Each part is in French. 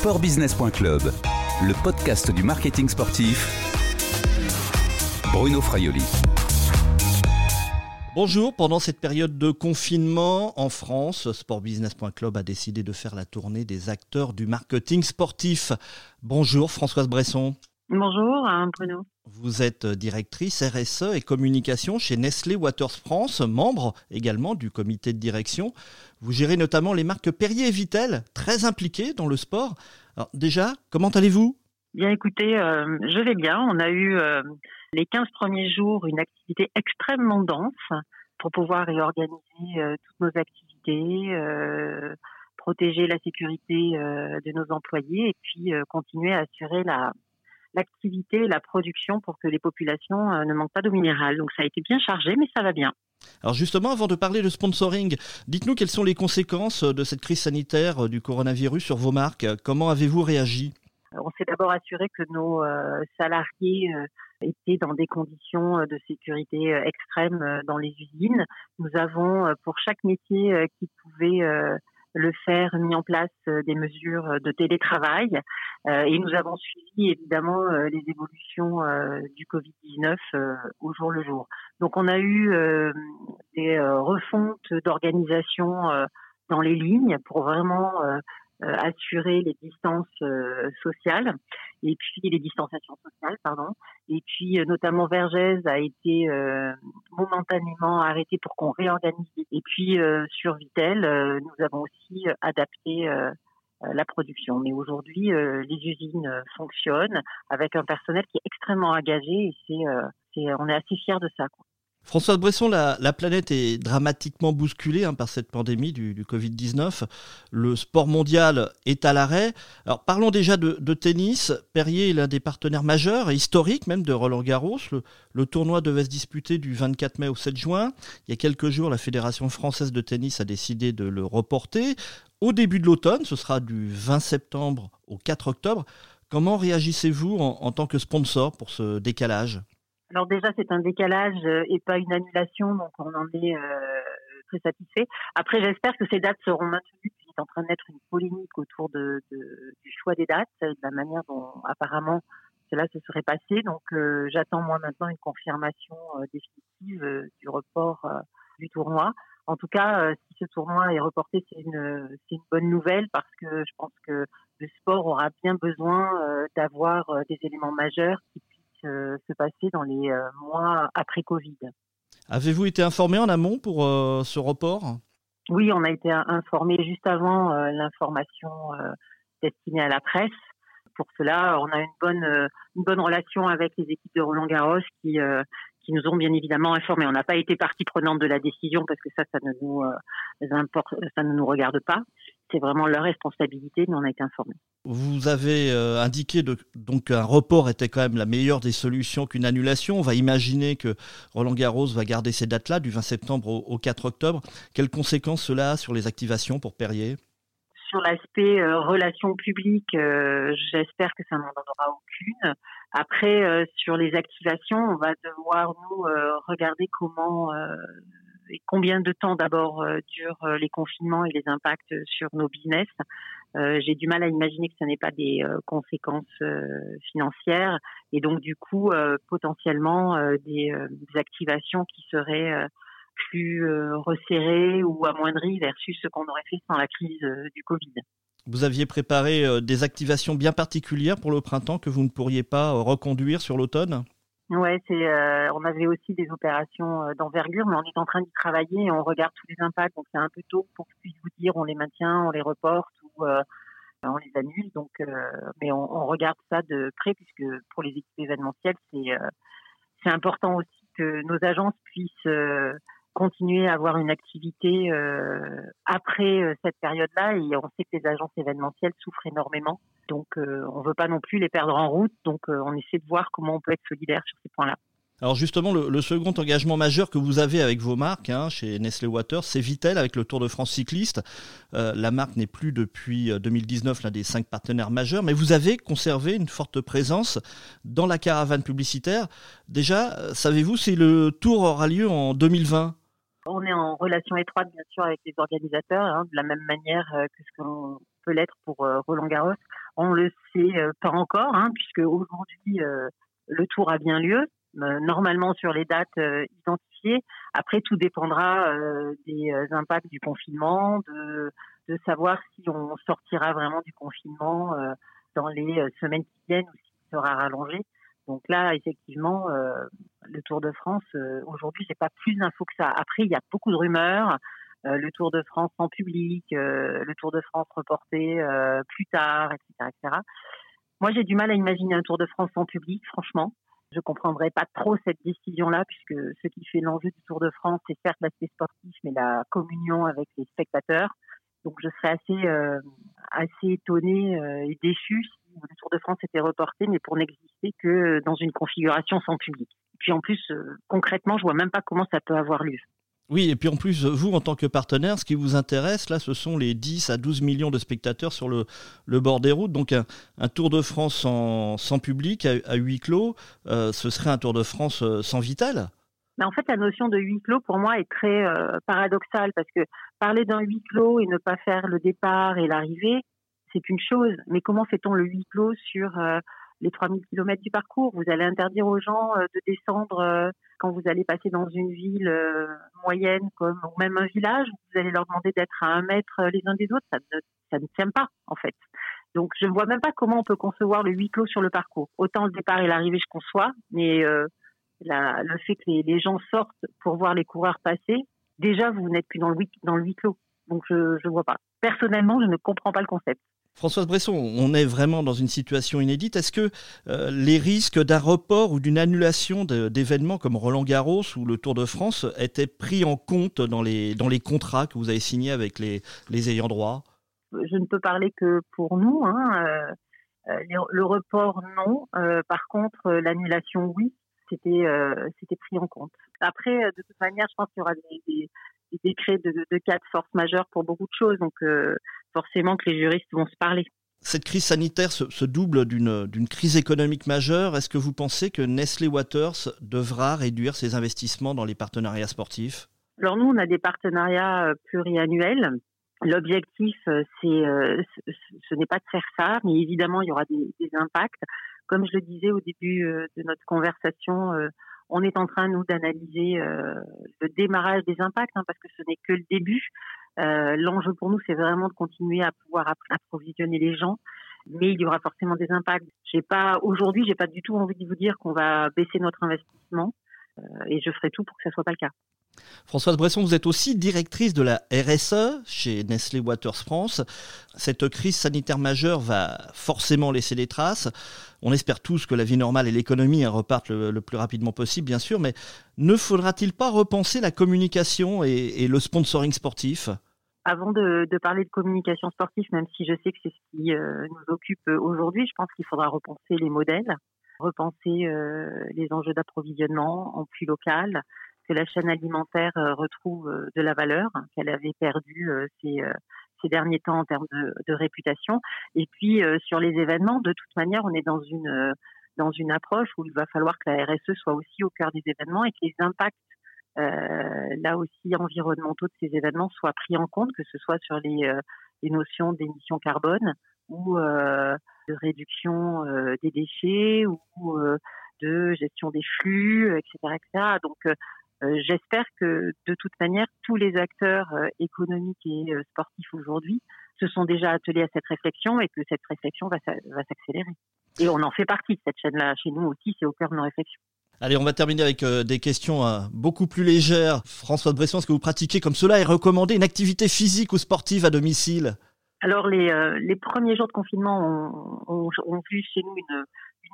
Sportbusiness.club, le podcast du marketing sportif. Bruno Fraioli. Bonjour, pendant cette période de confinement en France, sportbusiness.club a décidé de faire la tournée des acteurs du marketing sportif. Bonjour Françoise Bresson. Bonjour hein, Bruno. Vous êtes directrice RSE et communication chez Nestlé Waters France, membre également du comité de direction. Vous gérez notamment les marques Perrier et Vitel, très impliquées dans le sport. Déjà, comment allez-vous? Bien écoutez, euh, je vais bien. On a eu euh, les 15 premiers jours une activité extrêmement dense pour pouvoir réorganiser euh, toutes nos activités, protéger la sécurité de nos employés et puis continuer à assurer la, l'activité et la production pour que les populations ne manquent pas d'eau minérale. Donc ça a été bien chargé, mais ça va bien. Alors justement, avant de parler de sponsoring, dites-nous quelles sont les conséquences de cette crise sanitaire du coronavirus sur vos marques. Comment avez-vous réagi? On s'est d'abord assuré que nos salariés étaient dans des conditions de sécurité extrêmes dans les usines. Nous avons, pour chaque métier qui pouvait le faire, mis en place des mesures de télétravail et nous avons suivi évidemment les évolutions du Covid-19 au jour le jour. Donc on a eu des refontes d'organisation dans les lignes pour vraiment euh, assurer les distances euh, sociales et puis les distanciations sociales, pardon. Et puis euh, notamment Vergès a été momentanément arrêté pour qu'on réorganise. Et puis sur Vitel, nous avons aussi adapté la production. Mais aujourd'hui, les usines fonctionnent avec un personnel qui est extrêmement engagé et c'est, on est assez fiers de ça. Quoi. François Bresson, la, planète est dramatiquement bousculée hein, par cette pandémie du, Covid-19. Le sport mondial est à l'arrêt. Alors parlons déjà de, tennis. Perrier est l'un des partenaires majeurs et historiques même de Roland Garros. Le, tournoi devait se disputer du 24 mai au 7 juin. Il y a quelques jours, la Fédération française de tennis a décidé de le reporter. Au début de l'automne, ce sera du 20 septembre au 4 octobre. Comment réagissez-vous en tant que sponsor pour ce décalage? Alors déjà, c'est un décalage euh, et pas une annulation, donc on en est euh, très satisfait. Après, j'espère que ces dates seront maintenues. Il est en train d'être une polémique autour de, du choix des dates, de la manière dont apparemment cela se serait passé. Donc euh, j'attends moi maintenant une confirmation définitive du report du tournoi. En tout cas, si ce tournoi est reporté, c'est une, une bonne nouvelle parce que je pense que le sport aura bien besoin d'avoir des éléments majeurs qui se passer dans les euh, mois après Covid. Avez-vous été informé en amont pour euh, ce report? Oui, on a été informé juste avant euh, l'information destinée à la presse. Pour cela, on a une bonne, une bonne relation avec les équipes de Roland Garros qui, qui nous ont bien évidemment informés. On n'a pas été partie prenante de la décision parce que ça, ça ne nous, importe, ça ne nous regarde pas c'est vraiment leur responsabilité, mais on a été informés. Vous avez euh, indiqué de, donc qu'un report était quand même la meilleure des solutions qu'une annulation. On va imaginer que Roland Garros va garder ces dates-là, du 20 septembre au, 4 octobre. Quelles conséquences cela a sur les activations pour Perrier? Sur l'aspect euh, relations publiques, euh, j'espère que ça n'en aura aucune. Après, sur les activations, on va devoir nous regarder comment et combien de temps d'abord euh, durent euh, les confinements et les impacts sur nos business. Euh, j'ai du mal à imaginer que ce n'est pas des conséquences financières et donc du coup potentiellement des, activations qui seraient plus resserrées ou amoindries versus ce qu'on aurait fait sans la crise du Covid. Vous aviez préparé des activations bien particulières pour le printemps que vous ne pourriez pas reconduire sur l'automne? Ouais, c'est. Euh, on avait aussi des opérations euh, d'envergure, mais on est en train d'y travailler et on regarde tous les impacts. Donc c'est un peu tôt pour que je puisse vous dire on les maintient, on les reporte ou euh, on les annule. Donc, mais on, regarde ça de près puisque pour les équipes événementielles, c'est important aussi que nos agences puissent continuer à avoir une activité euh, après euh, cette période-là. Et on sait que les agences événementielles souffrent énormément. Donc, euh, on ne veut pas non plus les perdre en route. Donc, on essaie de voir comment on peut être solidaire sur ces points-là. Alors justement, le, second engagement majeur que vous avez avec vos marques hein, chez Nestlé Waters, c'est Vitel avec le Tour de France cycliste. la marque n'est plus depuis 2019 l'un des cinq partenaires majeurs, mais vous avez conservé une forte présence dans la caravane publicitaire. Déjà, savez-vous si le Tour aura lieu en 2020 on est en relation étroite, bien sûr, avec les organisateurs, hein, de la même manière euh, que ce qu'on peut l'être pour euh, Roland Garros. On le sait pas encore, hein, puisque aujourd'hui le tour a bien lieu, normalement sur les dates identifiées. Après, tout dépendra des impacts du confinement, de, de savoir si on sortira vraiment du confinement dans les semaines qui viennent ou s'il sera rallongé. Donc là, effectivement, le Tour de France, aujourd'hui, j'ai pas plus d'infos que ça. Après, il y a beaucoup de rumeurs. le Tour de France en public, le Tour de France reporté plus tard, etc., etc. Moi, j'ai du mal à imaginer un Tour de France en public, franchement. Je comprendrais pas trop cette décision-là, puisque ce qui fait l'enjeu du Tour de France, c'est certes l'aspect sportif, mais la communion avec les spectateurs. Donc, je serais assez, euh, assez étonnée euh, et déçue le Tour de France était reporté, mais pour n'exister que dans une configuration sans public. Puis en plus, euh, concrètement, je vois même pas comment ça peut avoir lieu. Oui, et puis en plus, vous, en tant que partenaire, ce qui vous intéresse, là, ce sont les 10 à 12 millions de spectateurs sur le, le bord des routes. Donc un, Tour de France sans, sans public, à, huis clos, euh, ce serait un Tour de France euh, sans vital mais en fait, la notion de huis clos, pour moi, est très euh, paradoxale parce que parler d'un huis clos et ne pas faire le départ et l'arrivée, c'est une chose. Mais comment fait-on le huis clos sur les 3000 km du parcours? Vous allez interdire aux gens de descendre quand vous allez passer dans une ville euh, moyenne comme ou même un village, vous allez leur demander d'être à un mètre euh, les uns des autres, ça ne, ça tient pas en fait. Donc je ne vois même pas comment on peut concevoir le huis clos sur le parcours. Autant le départ et l'arrivée je conçois, mais euh, la, le fait que les, les, gens sortent pour voir les coureurs passer, déjà vous n'êtes plus dans le, dans le huis clos. Donc je ne vois pas. Personnellement, je ne comprends pas le concept. Françoise Bresson, on est vraiment dans une situation inédite. Est-ce que euh, les risques d'un report ou d'une annulation d'événements comme Roland Garros ou le Tour de France étaient pris en compte dans les, dans les contrats que vous avez signés avec les, les ayants droit? Je ne peux parler que pour nous. Hein. Euh, euh, le report, non. par contre, l'annulation, oui. C'était pris en compte. Après, de toute manière, je pense qu'il y aura des, décrets de, de, cas de force majeure pour beaucoup de choses. Donc forcément que les juristes vont se parler. Cette crise sanitaire se, double d'une crise économique majeure. Est-ce que vous pensez que Nestlé Waters devra réduire ses investissements dans les partenariats sportifs? Alors nous, on a des partenariats euh, pluriannuels. L'objectif, euh, c'est, ce n'est pas de faire ça, mais évidemment, il y aura des, des impacts. Comme je le disais au début de notre conversation, on est en train, nous, d'analyser euh, le démarrage des impacts, hein, parce que ce n'est que le début. Euh, l'enjeu pour nous, c'est vraiment de continuer à pouvoir approvisionner les gens, mais il y aura forcément des impacts. J'ai pas aujourd'hui, j'ai pas du tout envie de vous dire qu'on va baisser notre investissement, euh, et je ferai tout pour que ça soit pas le cas. Françoise Bresson, vous êtes aussi directrice de la RSE chez Nestlé Waters France. Cette crise sanitaire majeure va forcément laisser des traces. On espère tous que la vie normale et l'économie repartent le, plus rapidement possible, bien sûr, mais ne faudra-t-il pas repenser la communication et, le sponsoring sportif? Avant de, parler de communication sportive, même si je sais que c'est ce qui euh, nous occupe aujourd'hui, je pense qu'il faudra repenser les modèles, repenser euh, les enjeux d'approvisionnement en plus local, que la chaîne alimentaire euh, retrouve euh, de la valeur qu'elle avait perdue euh, ces, ces derniers temps en termes de, de réputation. Et puis sur les événements, de toute manière, on est dans une dans une approche où il va falloir que la RSE soit aussi au cœur des événements et que les impacts euh, là aussi environnementaux de ces événements soient pris en compte, que ce soit sur les, les notions d'émissions carbone ou euh, de réduction des déchets ou de gestion des flux, etc., etc. Donc euh, j'espère que de toute manière, tous les acteurs euh, économiques et euh, sportifs aujourd'hui se sont déjà attelés à cette réflexion et que cette réflexion va, va s'accélérer. Et on en fait partie cette chaîne-là. Chez nous aussi, c'est au cœur de nos réflexions. Allez, on va terminer avec des questions beaucoup plus légères. François de Bresson, est-ce que vous pratiquez comme cela et recommandez une activité physique ou sportive à domicile? Alors, les, les, premiers jours de confinement ont, ont, vu chez nous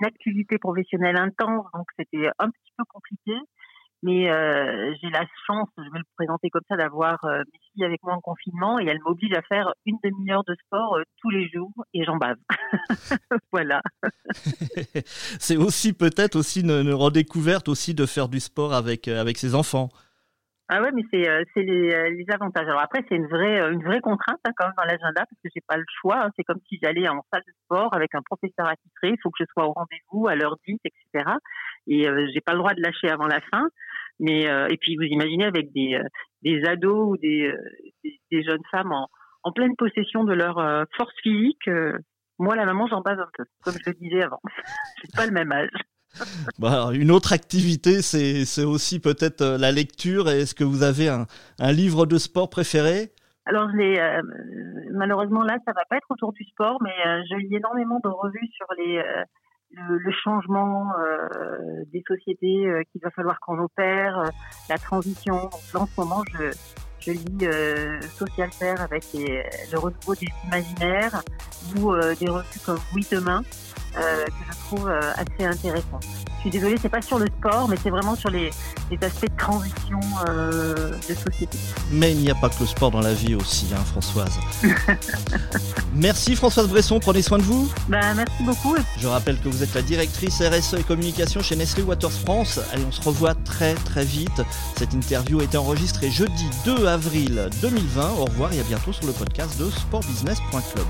une activité professionnelle intense, donc c'était un petit peu compliqué. Mais euh, j'ai la chance, je vais le présenter comme ça, d'avoir euh, mes filles avec moi en confinement et elles m'obligent à faire une demi-heure de sport euh, tous les jours et j'en bave. voilà. c'est aussi peut-être aussi une, redécouverte aussi de faire du sport avec, avec ses enfants. Ah ouais, mais c'est c'est les, les, avantages. Alors après, c'est une vraie une vraie contrainte hein, quand même dans l'agenda parce que j'ai pas le choix. Hein. C'est comme si j'allais en salle de sport avec un professeur attitré. Il faut que je sois au rendez-vous à l'heure dite, etc. Et euh, j'ai pas le droit de lâcher avant la fin. Mais euh, et puis vous imaginez avec des euh, des ados ou des, des, jeunes femmes en, en pleine possession de leur force physique, Moi, la maman, j'en passe un peu, comme je le disais avant. J'ai pas le même âge. Bon, une autre activité, c'est aussi peut-être euh, la lecture. Est-ce que vous avez un, un, livre de sport préféré? Alors, je euh, malheureusement, là, ça va pas être autour du sport, mais euh, je lis énormément de revues sur les, euh, le, le, changement des sociétés qu'il va falloir qu'on opère, la transition. Donc là, en ce moment, je, je lis euh, Social Faire avec le renouveau des imaginaires ou euh, des revues comme Oui demain euh, que je trouve euh, assez intéressant. Je suis désolée, c'est pas sur le sport, mais c'est vraiment sur les, les, aspects de transition euh, de société. Mais il n'y a pas que le sport dans la vie aussi, hein, Françoise. merci Françoise Bresson, prenez soin de vous. Ben, merci beaucoup. Je rappelle que vous êtes la directrice RSE et communication chez Nestlé Waters France. Allez, on se revoit très très vite. Cette interview a été enregistrée jeudi 2 avril 2020. Au revoir et à bientôt sur le podcast de sportbusiness.club.